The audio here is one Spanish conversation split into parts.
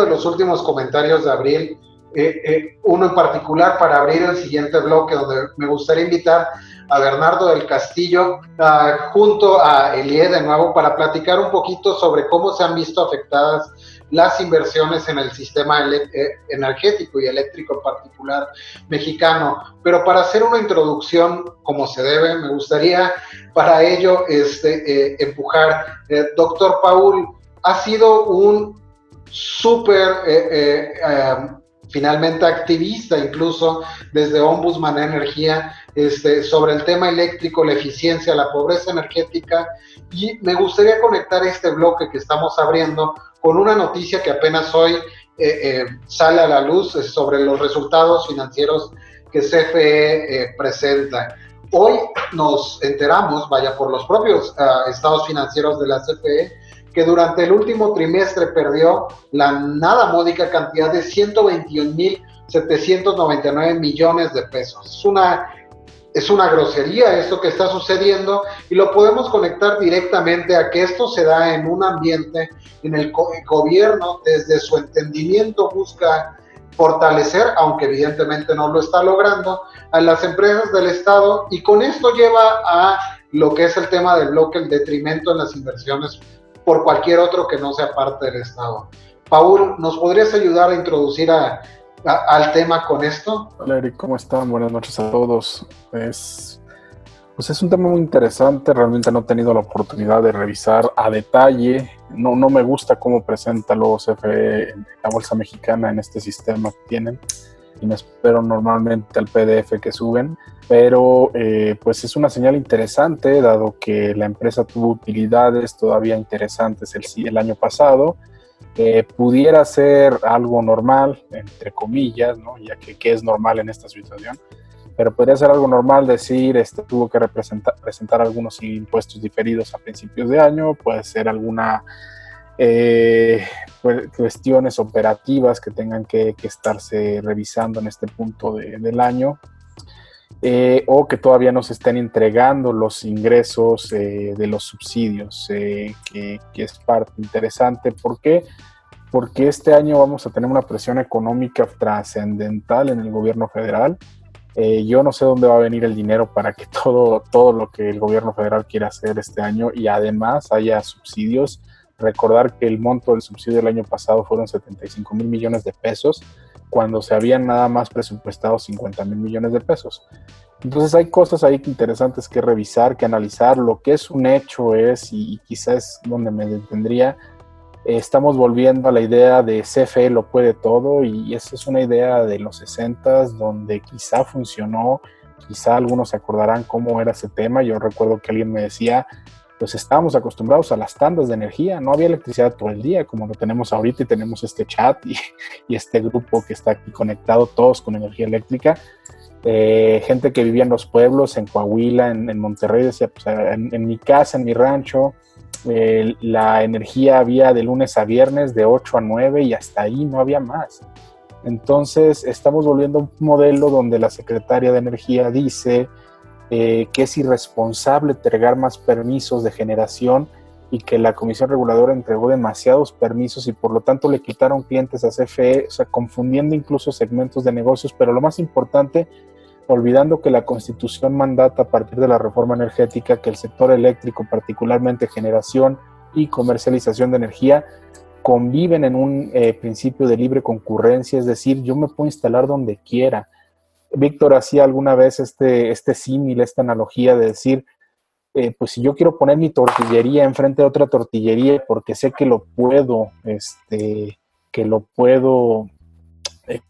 de los últimos comentarios de Abril, eh, eh, uno en particular para abrir el siguiente bloque, donde me gustaría invitar a Bernardo del Castillo junto a Elie de nuevo para platicar un poquito sobre cómo se han visto afectadas las inversiones en el sistema eh, energético y eléctrico en particular mexicano. Pero para hacer una introducción como se debe, me gustaría para ello este, empujar. doctor Paul, ha sido un súper finalmente activista incluso desde Ombudsman Energía este, sobre el tema eléctrico, la eficiencia, la pobreza energética. Y me gustaría conectar este bloque que estamos abriendo con una noticia que apenas hoy eh, eh, sale a la luz sobre los resultados financieros que CFE eh, presenta. Hoy nos enteramos, vaya, por los propios ah, estados financieros de la CFE, que durante el último trimestre perdió la nada módica cantidad de 121.799 millones de pesos. Es una, es una grosería esto que está sucediendo y lo podemos conectar directamente a que esto se da en un ambiente en el, el gobierno desde su entendimiento busca fortalecer, aunque evidentemente no lo está logrando, a las empresas del Estado y con esto lleva a lo que es el tema del bloque, el detrimento en las inversiones por cualquier otro que no sea parte del Estado. Paul, ¿nos podrías ayudar a introducir al tema con esto? Hola Eric, ¿cómo están? Buenas noches a todos. Es, pues es un tema muy interesante, realmente no he tenido la oportunidad de revisar a detalle, no, no me gusta cómo presenta los CFE la Bolsa Mexicana en este sistema que tienen me espero normalmente al PDF que suben, pero eh, pues es una señal interesante dado que la empresa tuvo utilidades todavía interesantes el, el año pasado. Eh, pudiera ser algo normal, entre comillas, ¿no? ya que ¿qué es normal en esta situación, pero podría ser algo normal decir, este, tuvo que presentar algunos impuestos diferidos a principios de año, puede ser alguna eh, cuestiones operativas que tengan que, estarse revisando en este punto del año. Eh, o que todavía no se estén entregando los ingresos eh, de los subsidios, que, es parte interesante. ¿Por qué? Porque este año vamos a tener una presión económica trascendental en el gobierno federal. yo no sé dónde va a venir el dinero para que todo, todo lo que el gobierno federal quiera hacer este año y además haya subsidios Recordar que el monto del subsidio del año pasado fueron 75 mil millones de pesos, cuando se habían nada más presupuestado 50 mil millones de pesos. Entonces hay cosas ahí interesantes que revisar, que analizar. Lo que es un hecho es, y quizás donde me detendría, estamos volviendo a la idea de CFE lo puede todo y esa es una idea de los 60 donde quizá funcionó, quizá algunos se acordarán cómo era ese tema. Yo recuerdo que alguien me decía, pues estábamos acostumbrados a las tandas de energía, no había electricidad todo el día como lo tenemos ahorita y tenemos este chat y, este grupo que está aquí conectado todos con energía eléctrica. Eh, gente que vivía en los pueblos, en Coahuila, en, Monterrey, decía, pues, en, mi casa, en mi rancho, eh, la energía había de lunes a viernes de 8 a 9 y hasta ahí no había más. Entonces estamos volviendo a un modelo donde la secretaria de Energía dice eh, que es irresponsable entregar más permisos de generación y que la Comisión Reguladora entregó demasiados permisos y por lo tanto le quitaron clientes a CFE, o sea, confundiendo incluso segmentos de negocios, pero lo más importante, olvidando que la Constitución mandata a partir de la reforma energética que el sector eléctrico, particularmente generación y comercialización de energía, conviven en un eh, principio de libre concurrencia, es decir, yo me puedo instalar donde quiera Víctor hacía alguna vez este, este símil, esta analogía de decir, eh, pues si yo quiero poner mi tortillería enfrente de otra tortillería porque sé que lo puedo, este, que lo puedo, eh,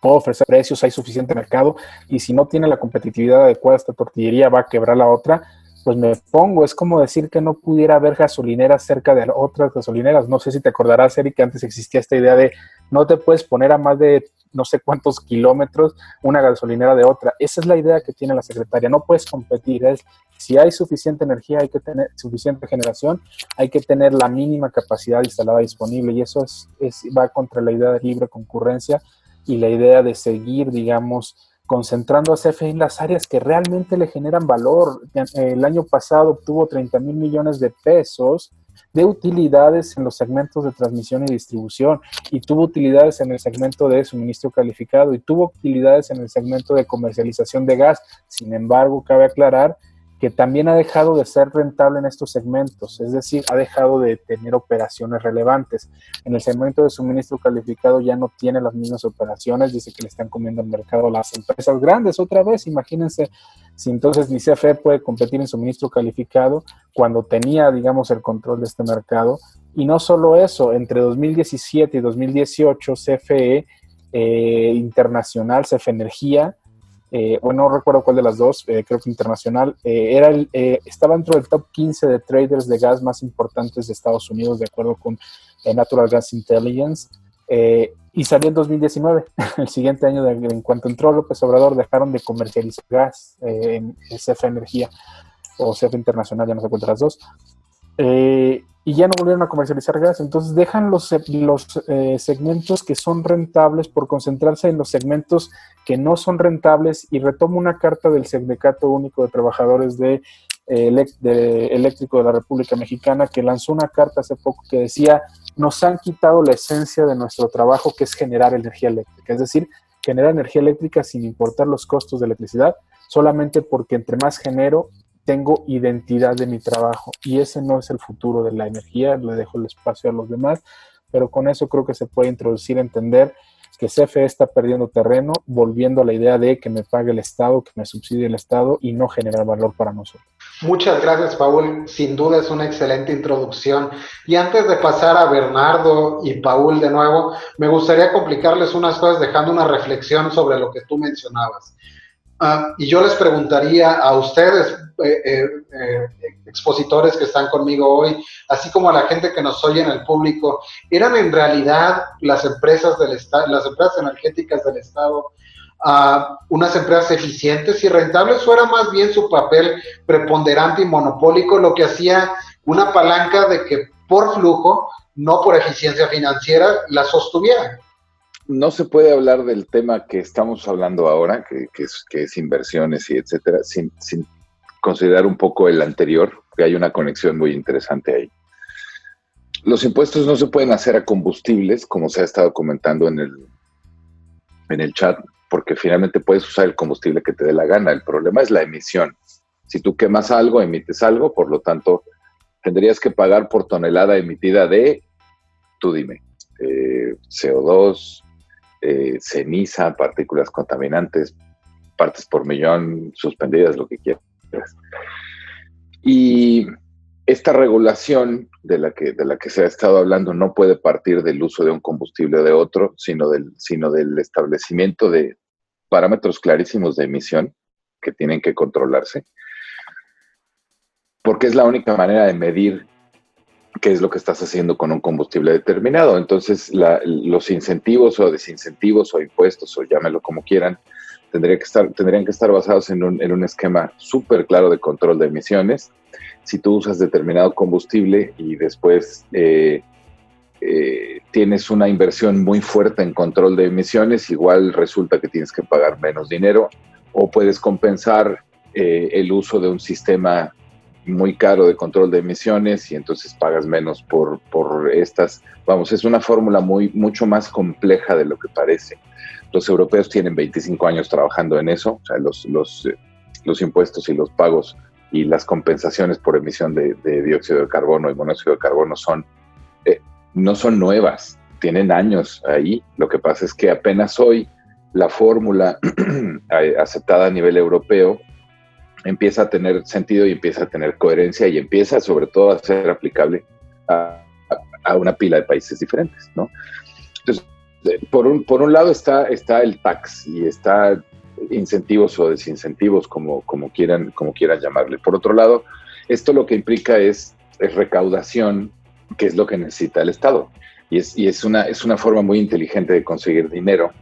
puedo ofrecer precios, hay suficiente mercado, y si no tiene la competitividad adecuada esta tortillería va a quebrar la otra, pues me pongo, es como decir que no pudiera haber gasolineras cerca de otras gasolineras. No sé si te acordarás, Eric, que antes existía esta idea de no te puedes poner a más de no sé cuántos kilómetros una gasolinera de otra. Esa es la idea que tiene la secretaria. No puedes competir. Es, si hay suficiente energía, hay que tener suficiente generación, hay que tener la mínima capacidad instalada disponible. Y eso es, va contra la idea de libre concurrencia y la idea de seguir, digamos, concentrando a CFE en las áreas que realmente le generan valor. El año pasado obtuvo 30 mil millones de pesos de utilidades en los segmentos de transmisión y distribución, y tuvo utilidades en el segmento de suministro calificado, y tuvo utilidades en el segmento de comercialización de gas. Sin embargo, cabe aclarar que también ha dejado de ser rentable en estos segmentos, es decir, ha dejado de tener operaciones relevantes. En el segmento de suministro calificado ya no tiene las mismas operaciones, dice que le están comiendo al mercado las empresas grandes otra vez, imagínense si entonces ni CFE puede competir en suministro calificado cuando tenía, digamos, el control de este mercado. Y no solo eso, entre 2017 y 2018 CFE eh, Internacional, CFE Energía, eh, no recuerdo cuál de las dos, eh, creo que internacional, eh, era el, estaba dentro del top 15 de traders de gas más importantes de Estados Unidos, de acuerdo con Natural Gas Intelligence, y salió en 2019, el siguiente año, en cuanto entró López Obrador, dejaron de comercializar gas en CF Energía o CF Internacional, ya no se cuenta las dos y ya no volvieron a comercializar gas. Entonces dejan los, los eh, segmentos que son rentables por concentrarse en los segmentos que no son rentables y retomo una carta del Sindicato Único de Trabajadores de, eh, de Eléctrico de la República Mexicana que lanzó una carta hace poco que decía nos han quitado la esencia de nuestro trabajo que es generar energía eléctrica, es decir, generar energía eléctrica sin importar los costos de electricidad, solamente porque entre más genero, tengo identidad de mi trabajo y ese no es el futuro de la energía, le dejo el espacio a los demás, pero con eso creo que se puede introducir, entender que CFE está perdiendo terreno, volviendo a la idea de que me pague el Estado, que me subsidie el Estado y no generar valor para nosotros. Muchas gracias, Paul. Sin duda es una excelente introducción. Y antes de pasar a Bernardo y Paul de nuevo, me gustaría complicarles unas cosas dejando una reflexión sobre lo que tú mencionabas. Ah, y yo les preguntaría a ustedes, eh, eh, eh, expositores que están conmigo hoy, así como a la gente que nos oye en el público, ¿eran en realidad las empresas del Estado, las empresas energéticas del Estado, ah, unas empresas eficientes y rentables o era más bien su papel preponderante y monopólico lo que hacía una palanca de que por flujo, no por eficiencia financiera, la sostuvieran? No se puede hablar del tema que estamos hablando ahora, que, es, inversiones y etcétera, sin, considerar un poco el anterior, que hay una conexión muy interesante ahí. Los impuestos no se pueden hacer a combustibles, como se ha estado comentando en el, en el chat, porque finalmente puedes usar el combustible que te dé la gana. El problema es la emisión. Si tú quemas algo, emites algo, por lo tanto, tendrías que pagar por tonelada emitida de, tú dime, eh, CO2, eh, ceniza, partículas contaminantes, partes por millón suspendidas, lo que quieras. Y esta regulación de la, que, de la que se ha estado hablando no puede partir del uso de un combustible o de otro, sino del, sino del establecimiento de parámetros clarísimos de emisión que tienen que controlarse, porque es la única manera de medir qué es lo que estás haciendo con un combustible determinado. Entonces, los incentivos o desincentivos o impuestos, o llámelo como quieran, tendría que estar, tendrían que estar basados en un, en un esquema súper claro de control de emisiones. Si tú usas determinado combustible y después eh, eh, tienes una inversión muy fuerte en control de emisiones, igual resulta que tienes que pagar menos dinero o puedes compensar eh, el uso de un sistema muy caro de control de emisiones y entonces pagas menos por, por estas. Vamos, es una fórmula muy, mucho más compleja de lo que parece. Los europeos tienen 25 años trabajando en eso, o sea, los, los, eh, los impuestos y los pagos y las compensaciones por emisión de, dióxido de carbono y monóxido de carbono son, eh, no son nuevas, tienen años ahí. Lo que pasa es que apenas hoy la fórmula aceptada a nivel europeo empieza a tener sentido y empieza a tener coherencia y empieza sobre todo a ser aplicable a, una pila de países diferentes, ¿no? Entonces, por un, por un lado está, está el tax y está incentivos o desincentivos, como, como, quieran, como quieran llamarle. Por otro lado, esto lo que implica es, recaudación, que es lo que necesita el Estado. Y, es, y es, una, es una forma muy inteligente de conseguir dinero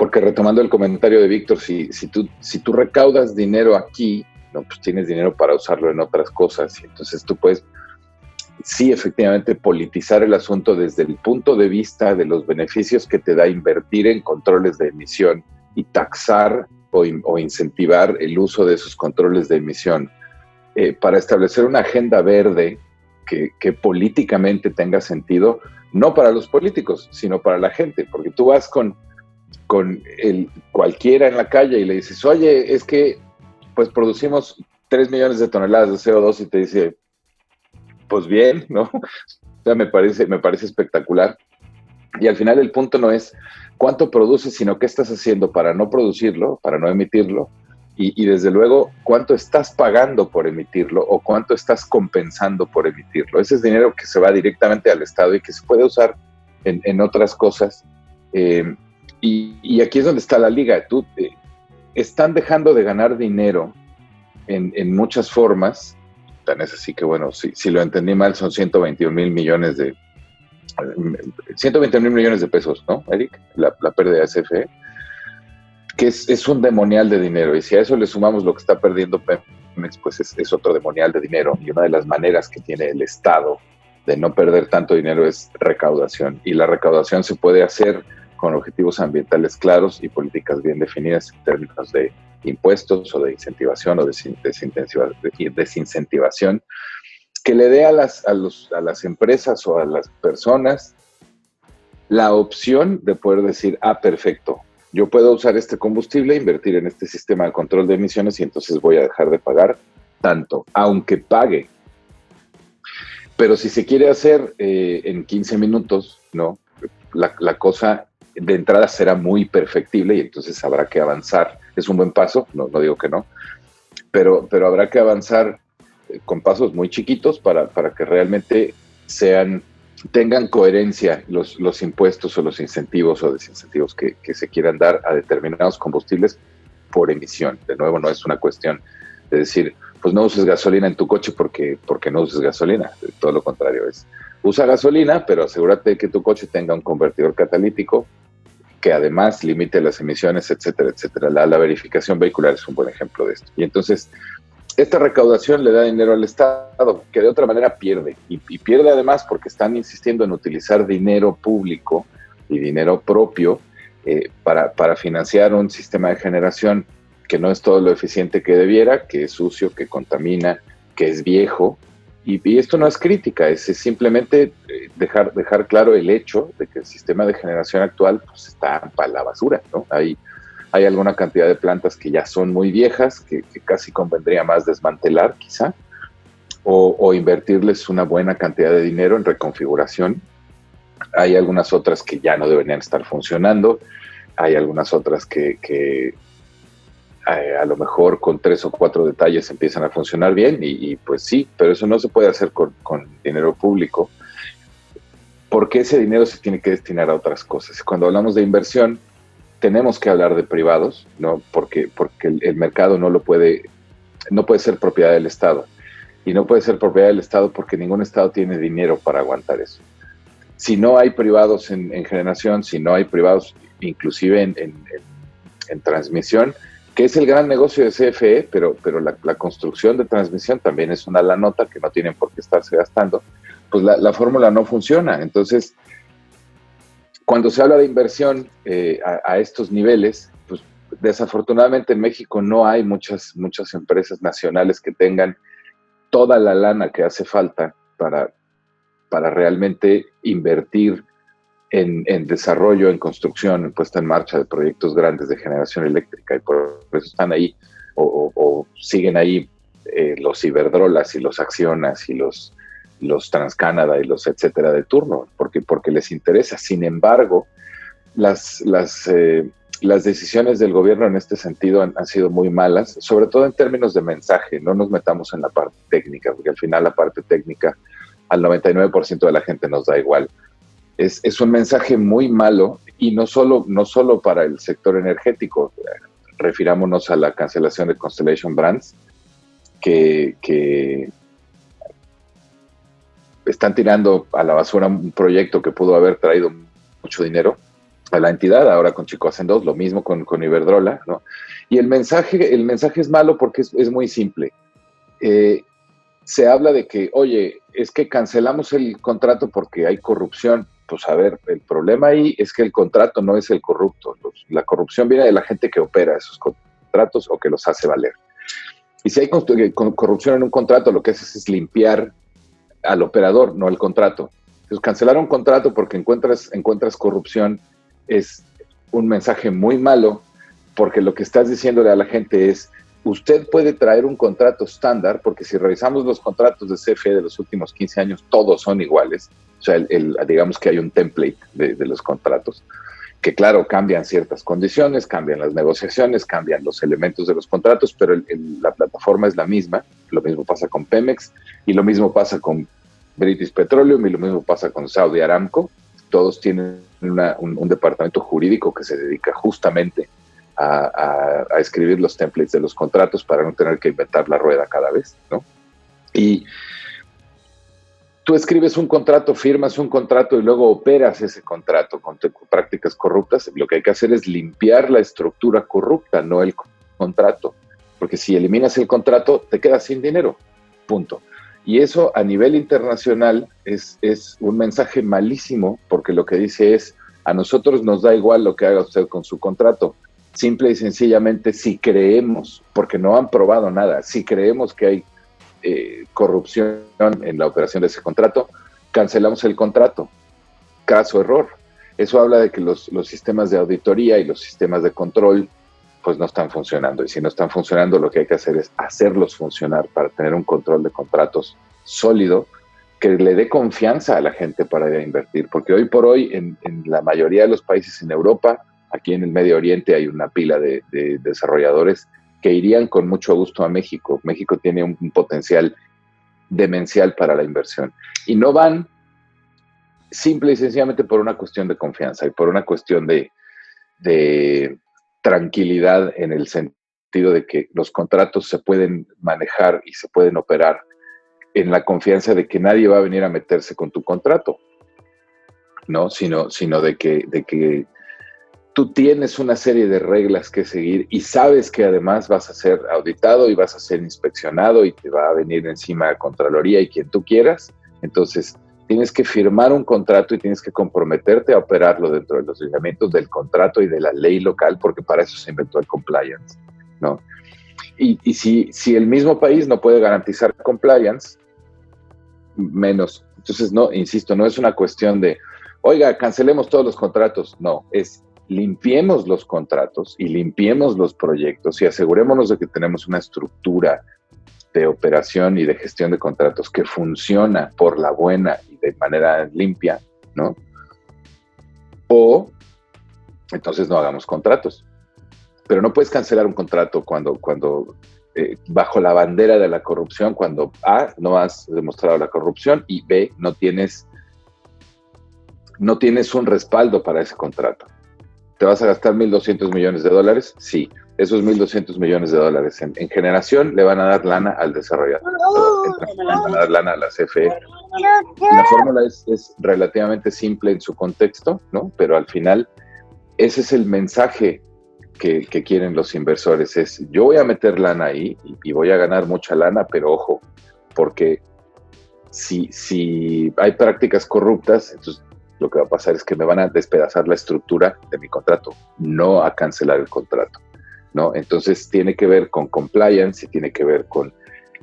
porque retomando el comentario de Víctor, si, si, tú, si tú recaudas dinero aquí, no, pues tienes dinero para usarlo en otras cosas. Y entonces tú puedes, sí, efectivamente, politizar el asunto desde el punto de vista de los beneficios que te da invertir en controles de emisión y taxar o, o incentivar el uso de esos controles de emisión eh, para establecer una agenda verde que, políticamente tenga sentido, no para los políticos, sino para la gente, porque tú vas con, con el, cualquiera en la calle y le dices, oye, es que pues producimos 3 millones de toneladas de CO2 y te dice, pues bien, ¿no? O sea, me parece, me parece espectacular. Y al final el punto no es cuánto produces, sino qué estás haciendo para no producirlo, para no emitirlo, y, desde luego cuánto estás pagando por emitirlo o cuánto estás compensando por emitirlo. Ese es dinero que se va directamente al Estado y que se puede usar en, otras cosas. Eh, y, aquí es donde está la liga. Tú, están dejando de ganar dinero en, muchas formas. Tan es así que, bueno, si, lo entendí mal, son 121 mil millones de, 120 mil millones de pesos, ¿no, Eric? La, pérdida de CFE, que es, un demonial de dinero. Y si a eso le sumamos lo que está perdiendo Pemex, pues es, otro demonial de dinero. Y una de las maneras que tiene el Estado de no perder tanto dinero es recaudación. Y la recaudación se puede hacer con objetivos ambientales claros y políticas bien definidas en términos de impuestos o de incentivación o de desincentivación que le dé a las, a, los, a las empresas o a las personas la opción de poder decir, ah, perfecto, yo puedo usar este combustible, invertir en este sistema de control de emisiones y entonces voy a dejar de pagar tanto, aunque pague. Pero si se quiere hacer eh, en 15 minutos, ¿no? La, la, cosa de entrada será muy perfectible y entonces habrá que avanzar. Es un buen paso, no, no digo que no, pero, pero habrá que avanzar con pasos muy chiquitos para, para que realmente sean tengan coherencia los, los impuestos o los incentivos o desincentivos que, que, se quieran dar a determinados combustibles por emisión. De nuevo, no es una cuestión de decir, pues no uses gasolina en tu coche porque, porque no uses gasolina. Todo lo contrario es, usa gasolina, pero asegúrate que tu coche tenga un convertidor catalítico que además limite las emisiones, etcétera, etcétera. La, la verificación vehicular es un buen ejemplo de esto. Y entonces, esta recaudación le da dinero al Estado, que de otra manera pierde. Y, pierde además porque están insistiendo en utilizar dinero público y dinero propio eh, para, para, financiar un sistema de generación que no es todo lo eficiente que debiera, que es sucio, que contamina, que es viejo. Y, esto no es crítica, es, simplemente eh, dejar, dejar claro el hecho de que el sistema de generación actual pues, está para la basura. ¿no? Hay, hay alguna cantidad de plantas que ya son muy viejas, que, casi convendría más desmantelar quizá, o, invertirles una buena cantidad de dinero en reconfiguración. Hay algunas otras que ya no deberían estar funcionando, hay algunas otras que, eh, a lo mejor con tres o cuatro detalles empiezan a funcionar bien y, pues sí, pero eso no se puede hacer con, dinero público porque ese dinero se tiene que destinar a otras cosas. Cuando hablamos de inversión, tenemos que hablar de privados, ¿no? Porque, porque el, mercado no lo puede, no puede ser propiedad del Estado. Y no puede ser propiedad del Estado porque ningún Estado tiene dinero para aguantar eso. Si no hay privados en, generación, si no hay privados inclusive en, transmisión, que es el gran negocio de CFE, pero, pero la, construcción de transmisión también es una la nota que no tienen por qué estarse gastando, pues la, la fórmula no funciona. Entonces, cuando se habla de inversión eh, a, estos niveles, pues desafortunadamente en México no hay muchas, muchas empresas nacionales que tengan toda la lana que hace falta para, para realmente invertir en, desarrollo, en construcción, en puesta en marcha de proyectos grandes de generación eléctrica y por eso están ahí o, siguen ahí eh, los Iberdrolas y los Accionas y los los Transcanada y los etcétera de turno, porque, porque les interesa. Sin embargo, las, las, eh, las decisiones del gobierno en este sentido han, sido muy malas, sobre todo en términos de mensaje. No nos metamos en la parte técnica, porque al final la parte técnica al 99% de la gente nos da igual. Es, es, un mensaje muy malo y no solo, no solo para el sector energético. Refirámonos a la cancelación de Constellation Brands, que, están tirando a la basura un proyecto que pudo haber traído mucho dinero a la entidad, ahora con Chico Hacen dos, lo mismo con, con Iberdrola, ¿no? Y el mensaje, el mensaje es malo porque es, muy simple. Eh, se habla de que, oye, es que cancelamos el contrato porque hay corrupción. Pues a ver, el problema ahí es que el contrato no es el corrupto. la corrupción viene de la gente que opera esos contratos o que los hace valer. Y si hay corrupción en un contrato, lo que haces es limpiar al operador, no al contrato. Entonces, cancelar un contrato porque encuentras, encuentras corrupción es un mensaje muy malo, porque lo que estás diciéndole a la gente es, usted puede traer un contrato estándar, porque si revisamos los contratos de CFE de los últimos 15 años, todos son iguales. O sea, el, digamos que hay un template de, de, los contratos, que claro, cambian ciertas condiciones, cambian las negociaciones, cambian los elementos de los contratos, pero la plataforma es la misma. Lo mismo pasa con Pemex y lo mismo pasa con British Petroleum y lo mismo pasa con Saudi Aramco. Todos tienen un, departamento jurídico que se dedica justamente a, escribir los templates de los contratos para no tener que inventar la rueda cada vez, ¿no? Y tú escribes un contrato, firmas un contrato y luego operas ese contrato con prácticas corruptas, lo que hay que hacer es limpiar la estructura corrupta, no el contrato. Porque si eliminas el contrato, te quedas sin dinero. Punto. Y eso a nivel internacional es, es un mensaje malísimo porque lo que dice es, a nosotros nos da igual lo que haga usted con su contrato. Simple y sencillamente, si creemos, porque no han probado nada, si creemos que hay eh, corrupción en la operación de ese contrato, cancelamos el contrato. Caso error. Eso habla de que los, los sistemas de auditoría y los sistemas de control pues no están funcionando. Y si no están funcionando, lo que hay que hacer es hacerlos funcionar para tener un control de contratos sólido que le dé confianza a la gente para ir a invertir. Porque hoy por hoy, en, la mayoría de los países en Europa, aquí en el Medio Oriente hay una pila de, desarrolladores que irían con mucho gusto a México. México tiene un, potencial demencial para la inversión. Y no van simple y sencillamente por una cuestión de confianza y por una cuestión de, de tranquilidad en el sentido de que los contratos se pueden manejar y se pueden operar en la confianza de que nadie va a venir a meterse con tu contrato, ¿no? Sino, sino de, que, de que tú tienes una serie de reglas que seguir y sabes que además vas a ser auditado y vas a ser inspeccionado y te va a venir encima Contraloría y quien tú quieras. Entonces, tienes que firmar un contrato y tienes que comprometerte a operarlo dentro de los lineamientos del contrato y de la ley local, porque para eso se inventó el compliance, ¿no? Y, si, si el mismo país no puede garantizar compliance, menos. Entonces, no, insisto, no es una cuestión de, oiga, cancelemos todos los contratos. No, es limpiemos los contratos y limpiemos los proyectos y asegurémonos de que tenemos una estructura de operación y de gestión de contratos que funciona por la buena y de manera limpia, ¿no? O entonces no hagamos contratos. Pero no puedes cancelar un contrato cuando, cuando eh, bajo la bandera de la corrupción, cuando A, no has demostrado la corrupción y B, no tienes, no tienes un respaldo para ese contrato. ¿Te vas a gastar 1.200 millones de dólares? Sí esos 1.200 millones de dólares en, generación le van a dar lana al desarrollador, le van a dar lana a la CFE. La fórmula es, relativamente simple en su contexto, ¿no? Pero al final ese es el mensaje que, quieren los inversores, es yo voy a meter lana ahí y, voy a ganar mucha lana, pero ojo, porque si, si hay prácticas corruptas, entonces lo que va a pasar es que me van a despedazar la estructura de mi contrato, no a cancelar el contrato. ¿no? Entonces tiene que ver con compliance y tiene que ver con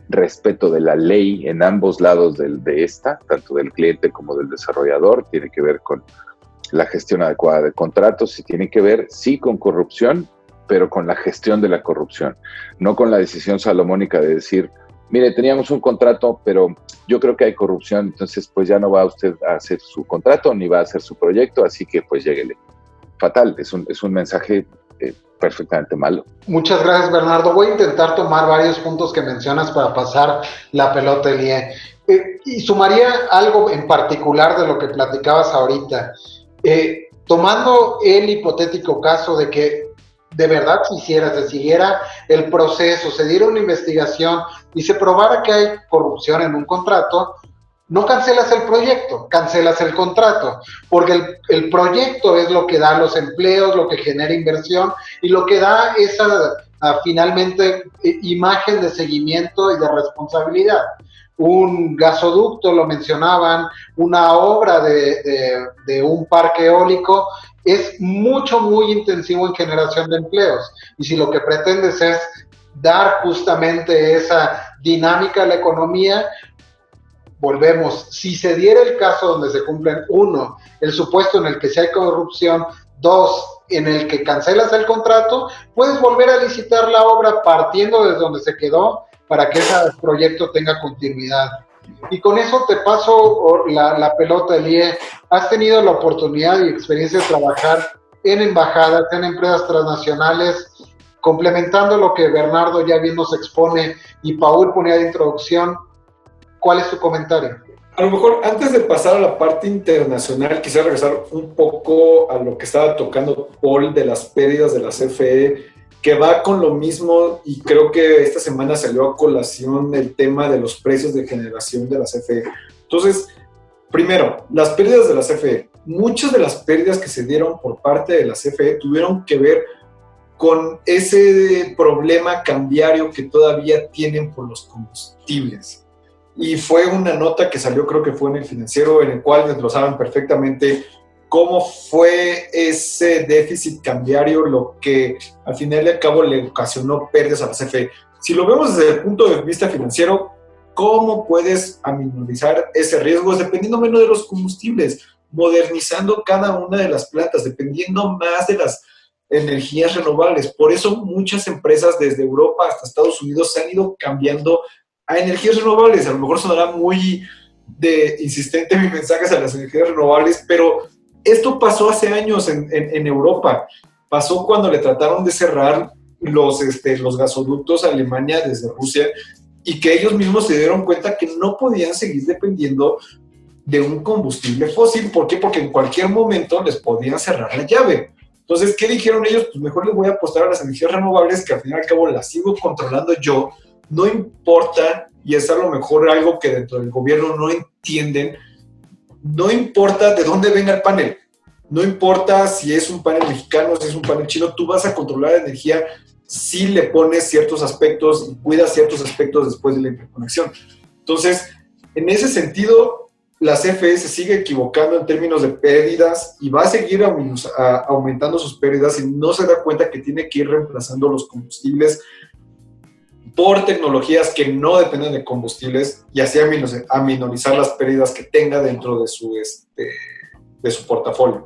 respeto de la ley en ambos lados de esta, tanto del cliente como del desarrollador, tiene que ver con la gestión adecuada de contratos y tiene que ver, sí, con corrupción, pero con la gestión de la corrupción, no con la decisión salomónica de decir, mire, teníamos un contrato, pero yo creo que hay corrupción, entonces pues ya no va usted a hacer su contrato ni va a hacer su proyecto, así que pues lléguele. Fatal, es un, es un mensaje eh, perfectamente malo. Muchas gracias, Bernardo. Voy a intentar tomar varios puntos que mencionas para pasar la pelota, Elie. Eh, y sumaría algo en particular de lo que platicabas ahorita. Eh, tomando el hipotético caso de que de verdad se hiciera, se siguiera el proceso, se diera una investigación y se probara que hay corrupción en un contrato, no cancelas el proyecto, cancelas el contrato, porque el, proyecto es lo que da los empleos, lo que genera inversión y lo que da esa ah, finalmente imagen de seguimiento y de responsabilidad. Un gasoducto, lo mencionaban, una obra de un parque eólico es mucho, muy intensivo en generación de empleos. Y si lo que pretendes es dar justamente esa dinámica a la economía, volvemos, si se diera el caso donde se cumplen, uno, el supuesto en el que si hay corrupción, dos, en el que cancelas el contrato, puedes volver a licitar la obra partiendo desde donde se quedó para que ese proyecto tenga continuidad. Y con eso te paso la, la pelota, Elie. Has tenido la oportunidad y experiencia de trabajar en embajadas, en empresas transnacionales, complementando lo que Bernardo ya bien nos expone y Paul ponía de introducción. ¿Cuál es tu comentario? A lo mejor antes de pasar a la parte internacional, quisiera regresar un poco a lo que estaba tocando Paul de las pérdidas de la CFE, que va con lo mismo y creo que esta semana salió a colación el tema de los precios de generación de la CFE. Entonces, primero, las pérdidas de la CFE. Muchas de las pérdidas que se dieron por parte de la CFE tuvieron que ver con ese problema cambiario que todavía tienen por los combustibles y fue una nota que salió, creo que fue en el financiero, en el cual desglosaban perfectamente cómo fue ese déficit cambiario lo que al final y al cabo le ocasionó pérdidas a la CFE. Si lo vemos desde el punto de vista financiero, ¿cómo puedes aminorizar ese riesgo? Dependiendo menos de los combustibles, modernizando cada una de las plantas, dependiendo más de las energías renovables. Por eso muchas empresas desde Europa hasta Estados Unidos se han ido cambiando a energías renovables. A lo mejor sonará muy de insistente mi mensaje a las energías renovables, pero esto pasó hace años en, Europa. Pasó cuando le trataron de cerrar los, este, los gasoductos a Alemania desde Rusia y que ellos mismos se dieron cuenta que no podían seguir dependiendo de un combustible fósil. ¿Por qué? Porque en cualquier momento les podían cerrar la llave. Entonces, ¿qué dijeron ellos? Pues mejor les voy a apostar a las energías renovables que al fin y al cabo las sigo controlando yo no importa, y es a lo mejor algo que dentro del gobierno no entienden, no importa de dónde venga el panel, no importa si es un panel mexicano, si es un panel chino, tú vas a controlar la energía si le pones ciertos aspectos y cuidas ciertos aspectos después de la interconexión. Entonces, en ese sentido, la CFE se sigue equivocando en términos de pérdidas y va a seguir aumentando sus pérdidas y no se da cuenta que tiene que ir reemplazando los combustibles por tecnologías que no dependen de combustibles y así aminorizar las pérdidas que tenga dentro de su, este, de su portafolio.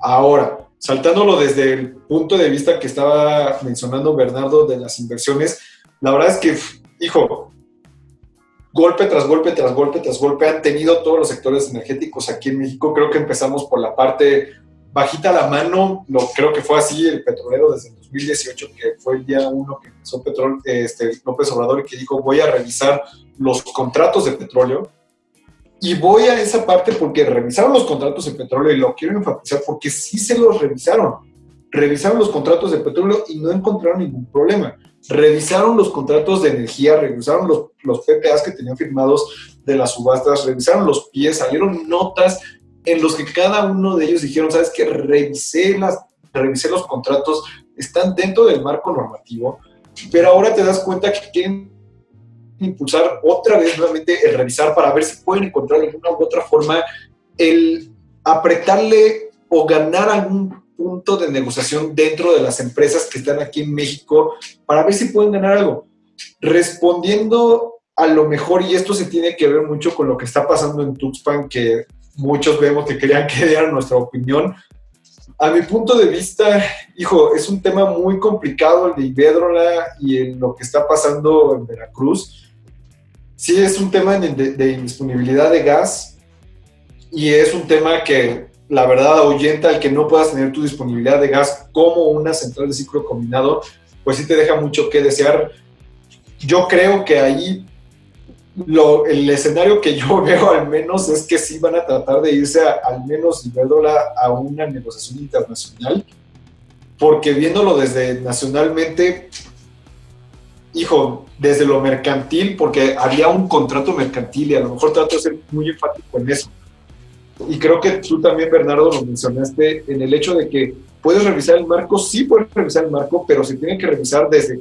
Ahora, saltándolo desde el punto de vista que estaba mencionando Bernardo de las inversiones, la verdad es que, hijo, golpe tras golpe tras golpe tras golpe han tenido todos los sectores energéticos aquí en México. Creo que empezamos por la parte bajita la mano, lo, creo que fue así el petrolero desde el 2018, que fue el día uno que empezó Petrol, este, López Obrador que dijo voy a revisar los contratos de petróleo. Y voy a esa parte porque revisaron los contratos de petróleo y lo quiero enfatizar porque sí se los revisaron. Revisaron los contratos de petróleo y no encontraron ningún problema. Revisaron los contratos de energía, revisaron los, los PPAs que tenían firmados de las subastas, revisaron los pies, salieron notas en los que cada uno de ellos dijeron, sabes que revisé, revisé los contratos, están dentro del marco normativo, pero ahora te das cuenta que quieren impulsar otra vez nuevamente el revisar para ver si pueden encontrar alguna u otra forma el apretarle o ganar algún punto de negociación dentro de las empresas que están aquí en México para ver si pueden ganar algo. Respondiendo a lo mejor, y esto se tiene que ver mucho con lo que está pasando en Tuxpan, que muchos vemos que querían que diera nuestra opinión. A mi punto de vista, hijo, es un tema muy complicado el de Iberdrola y en lo que está pasando en Veracruz. Sí es un tema de, de indisponibilidad de gas y es un tema que la verdad ahuyenta el que no puedas tener tu disponibilidad de gas como una central de ciclo combinado, pues sí te deja mucho que desear. Yo creo que ahí lo, el escenario que yo veo al menos es que sí van a tratar de irse al menos Iberdrola a una negociación internacional, porque viéndolo desde nacionalmente, hijo, desde lo mercantil, porque había un contrato mercantil y a lo mejor trato de ser muy enfático en eso. Y creo que tú también, Bernardo, lo mencionaste en el hecho de que puedes revisar el marco, sí puedes revisar el marco, pero se tiene que revisar desde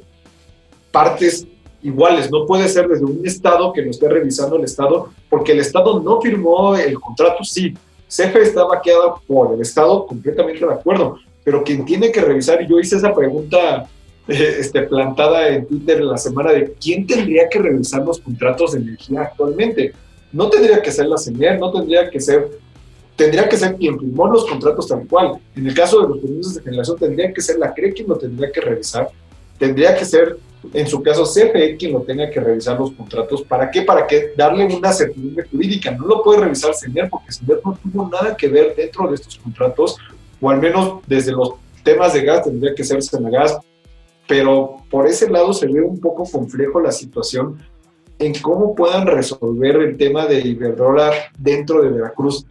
partes iguales. No puede ser desde un Estado que lo esté revisando el Estado, porque el Estado no firmó el contrato, sí. CFE está vaqueado por el Estado, completamente de acuerdo, pero quien tiene que revisar, y yo hice esa pregunta eh, este, plantada en Twitter la semana de quién tendría que revisar los contratos de energía actualmente. no tendría que ser la CENER, no tendría que ser, tendría que ser quien firmó los contratos tal cual. En el caso de los permisos de generación, tendría que ser la CRE quien lo tendría que revisar, tendría que ser, en su caso, CFE quien lo tenga que revisar los contratos. ¿Para qué? Para que darle una certidumbre jurídica. No lo puede revisar CENER porque CENER no tuvo nada que ver dentro de estos contratos, o al menos desde los temas de gas tendría que ser Senagas, pero por ese lado se ve un poco complejo la situación en cómo puedan resolver el tema de Iberdrola dentro de Veracruz.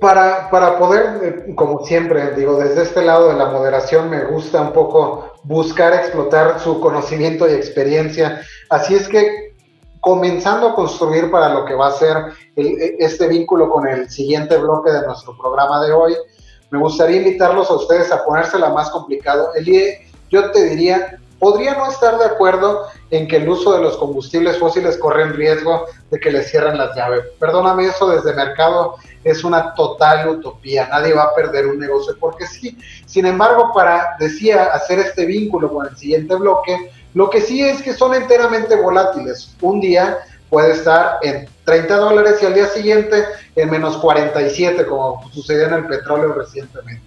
Para, para poder, eh, como siempre, digo, desde este lado de la moderación me gusta un poco buscar explotar su conocimiento y experiencia. Así es que comenzando a construir para lo que va a ser este vínculo con el siguiente bloque de nuestro programa de hoy, me gustaría invitarlos a ustedes a ponérsela más complicado. Elie, yo te diría, podría no estar de acuerdo en que el uso de los combustibles fósiles corre en riesgo de que le cierren las llaves. Perdóname, eso desde mercado es una total utopía. Nadie va a perder un negocio porque sí. Sin embargo, para, decía, hacer este vínculo con el siguiente bloque, lo que sí es que son enteramente volátiles. Un día puede estar en 30 dólares y al día siguiente en menos 47, como sucedió en el petróleo recientemente.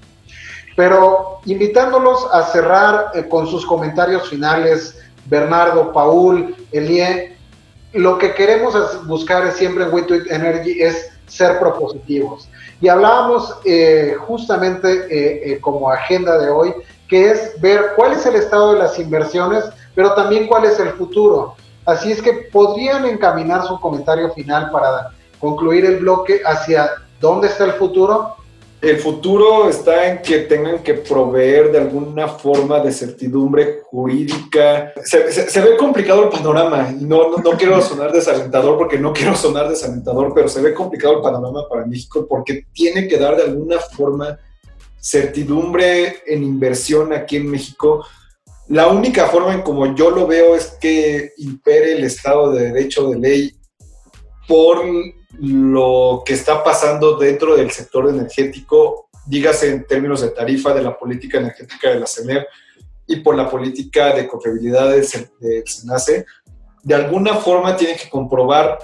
Pero invitándolos a cerrar eh, con sus comentarios finales, Bernardo, Paul, Elie, lo que queremos buscar siempre en Witwit Energy es ser propositivos. Y hablábamos eh, justamente eh, como agenda de hoy, que es ver cuál es el estado de las inversiones, pero también cuál es el futuro. Así es que podrían encaminar su comentario final para concluir el bloque hacia dónde está el futuro. El futuro está en que tengan que proveer de alguna forma de certidumbre jurídica. Se, ve complicado el panorama y no, no, quiero sonar desalentador porque no quiero sonar desalentador, pero se ve complicado el panorama para México porque tiene que dar de alguna forma certidumbre en inversión aquí en México la única forma en como yo lo veo es que impere el Estado de Derecho de ley por lo que está pasando dentro del sector energético, dígase en términos de tarifa de la política energética de la CENER y por la política de confiabilidad del, SENACE, de alguna forma tiene que comprobar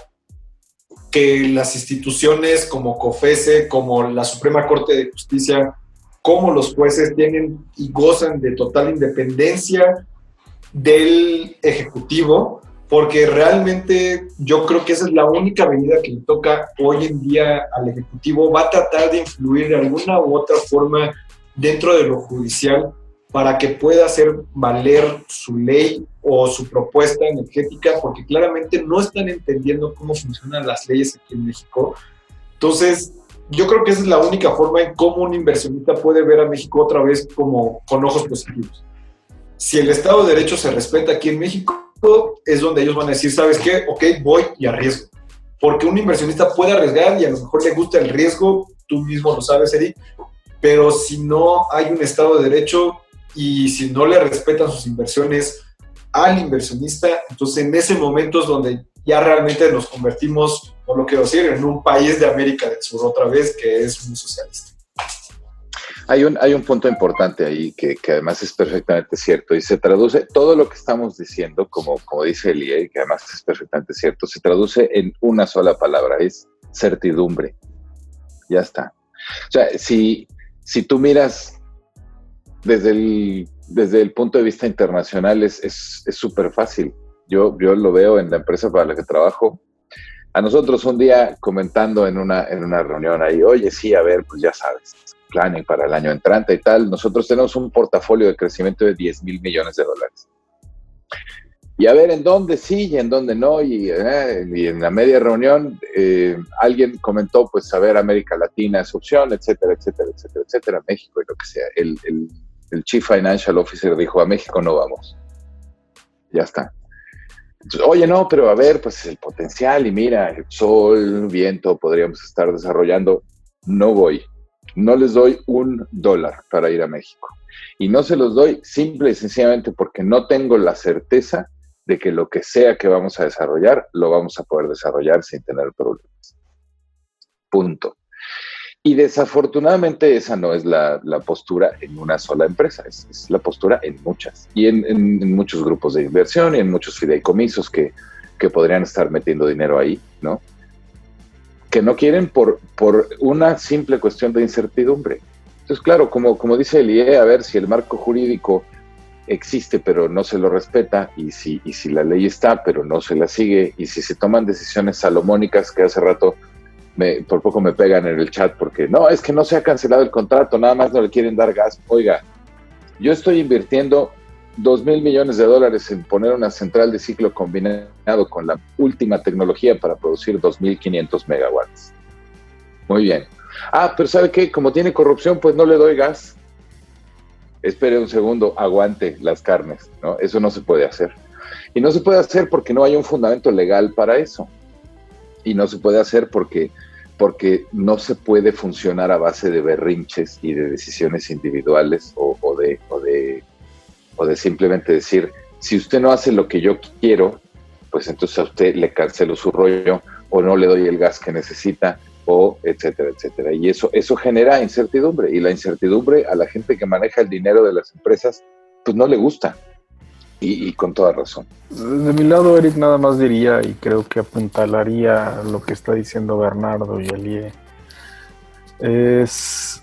que las instituciones como COFESE, como la Suprema Corte de Justicia, cómo los jueces tienen y gozan de total independencia del Ejecutivo, porque realmente yo creo que esa es la única medida que le toca hoy en día al Ejecutivo. Va a tratar de influir de alguna u otra forma dentro de lo judicial para que pueda hacer valer su ley o su propuesta energética, porque claramente no están entendiendo cómo funcionan las leyes aquí en México. Entonces, yo creo que esa es la única forma en cómo un inversionista puede ver a México otra vez como con ojos positivos. Si el Estado de Derecho se respeta aquí en México, es donde ellos van a decir, ¿sabes qué? Ok, voy y arriesgo. Porque un inversionista puede arriesgar y a lo mejor le gusta el riesgo, tú mismo lo sabes, Eric, pero si no hay un Estado de Derecho y si no le respetan sus inversiones al inversionista, entonces en ese momento es donde ya realmente nos convertimos no lo quiero decir, en un país de América del Sur otra vez que es muy socialista. Hay un, hay un punto importante ahí que, que, además es perfectamente cierto y se traduce, todo lo que estamos diciendo, como, como dice Elie, que además es perfectamente cierto, se traduce en una sola palabra, es certidumbre. Ya está. O sea, si, si tú miras desde el, desde el punto de vista internacional, es súper es, fácil. Yo, yo lo veo en la empresa para la que trabajo, a nosotros un día comentando en una, en una reunión ahí, oye, sí, a ver, pues ya sabes, planning para el año entrante y tal, nosotros tenemos un portafolio de crecimiento de 10 mil millones de dólares. Y a ver en dónde sí y en dónde no. Y, eh, en la media reunión eh, alguien comentó, pues, a ver, América Latina es opción, etcétera, etcétera, etcétera, etcétera, México y lo que sea. El Chief Financial Officer dijo, a México no vamos. Ya está. Oye, no, pero a ver, pues el potencial y mira, el sol, viento, podríamos estar desarrollando. No voy. No les doy un dólar para ir a México. Y no se los doy simple y sencillamente porque no tengo la certeza de que lo que sea que vamos a desarrollar, lo vamos a poder desarrollar sin tener problemas. Punto. Y desafortunadamente esa no es la, postura en una sola empresa, es, la postura en muchas y en, muchos grupos de inversión y en muchos fideicomisos que, que podrían estar metiendo dinero ahí, ¿no? que no quieren por, por una simple cuestión de incertidumbre. Entonces, claro, como, como dice el IE, a ver si el marco jurídico existe pero no se lo respeta y si, y si la ley está pero no se la sigue y si se toman decisiones salomónicas que hace rato me, por poco me pegan en el chat porque no, es que no se ha cancelado el contrato, nada más no le quieren dar gas. Oiga, yo estoy invirtiendo dos mil millones de dólares en poner una central de ciclo combinado con la última tecnología para producir 2.500 megawatts. Muy bien. Ah, pero ¿sabe qué? Como tiene corrupción, pues no le doy gas. Espere un segundo, aguante las carnes, ¿no? Eso no se puede hacer. Y no se puede hacer porque no hay un fundamento legal para eso. Y no se puede hacer porque, porque no se puede funcionar a base de berrinches y de decisiones individuales o, de, o de o de simplemente decir, si usted no hace lo que yo quiero, pues entonces a usted le cancelo su rollo o no le doy el gas que necesita o etcétera, etcétera. Y eso, eso genera incertidumbre y la incertidumbre a la gente que maneja el dinero de las empresas, pues no le gusta. Y, con toda razón. De mi lado, Eric, nada más diría, y creo que apuntalaría lo que está diciendo Bernardo y Elie, es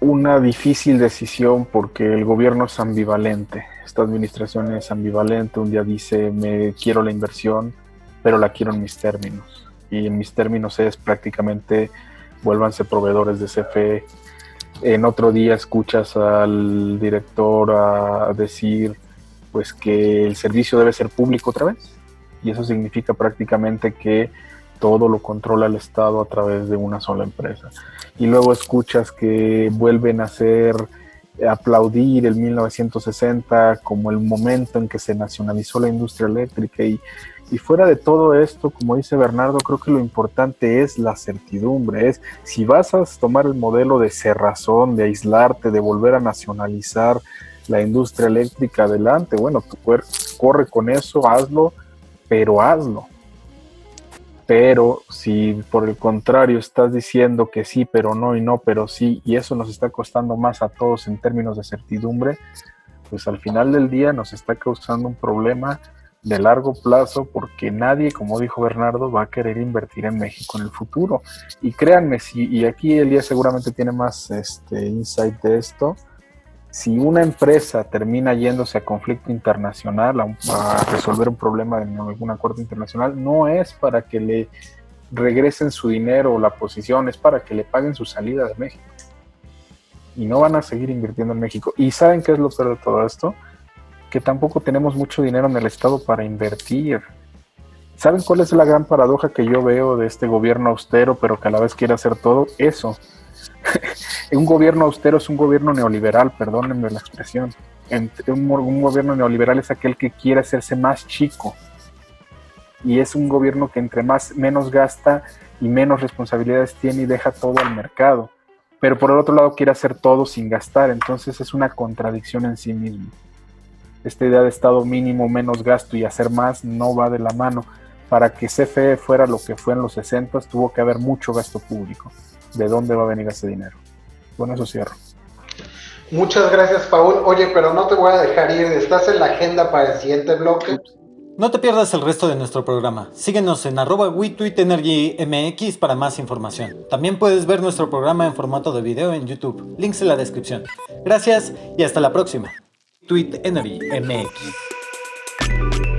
una difícil decisión porque el gobierno es ambivalente. Esta administración es ambivalente. Un día dice, me quiero la inversión, pero la quiero en mis términos. Y en mis términos es prácticamente, vuélvanse proveedores de CFE. En otro día escuchas al director a decir, pues que el servicio debe ser público otra vez. Y eso significa prácticamente que todo lo controla el Estado a través de una sola empresa. Y luego escuchas que vuelven a hacer aplaudir el 1960 como el momento en que se nacionalizó la industria eléctrica y, y fuera de todo esto, como dice Bernardo, creo que lo importante es la certidumbre, es si vas a tomar el modelo de cerrazón, de aislarte, de volver a nacionalizar la industria eléctrica adelante, bueno, corre con eso, hazlo, pero hazlo. Pero si por el contrario estás diciendo que sí, pero no y no, pero sí, y eso nos está costando más a todos en términos de certidumbre, pues al final del día nos está causando un problema de largo plazo porque nadie, como dijo Bernardo, va a querer invertir en México en el futuro. Y créanme, si, y aquí Elías seguramente tiene más este, insight de esto, si una empresa termina yéndose a conflicto internacional, a, resolver un problema en algún acuerdo internacional, no es para que le regresen su dinero o la posición, es para que le paguen su salida de México. Y no van a seguir invirtiendo en México. ¿Y saben qué es lo peor de todo esto? Que tampoco tenemos mucho dinero en el Estado para invertir. ¿Saben cuál es la gran paradoja que yo veo de este gobierno austero, pero que a la vez quiere hacer todo? Eso un gobierno austero es un gobierno neoliberal, perdónenme la expresión. un, gobierno neoliberal es aquel que quiere hacerse más chico. Y es un gobierno que entre más menos gasta y menos responsabilidades tiene y deja todo al mercado. Pero por el otro lado quiere hacer todo sin gastar. Entonces es una contradicción en sí mismo. Esta idea de estado mínimo, menos gasto y hacer más no va de la mano. Para que CFE fuera lo que fue en los 60 tuvo que haber mucho gasto público de dónde va a venir ese dinero. Bueno, eso cierro. Muchas gracias, Paul. Oye, pero no te voy a dejar ir. ¿Estás en la agenda para el siguiente bloque? No te pierdas el resto de nuestro programa. Síguenos en arroba MX para más información. También puedes ver nuestro programa en formato de video en YouTube. Links en la descripción. Gracias y hasta la próxima. Tweet Energy MX.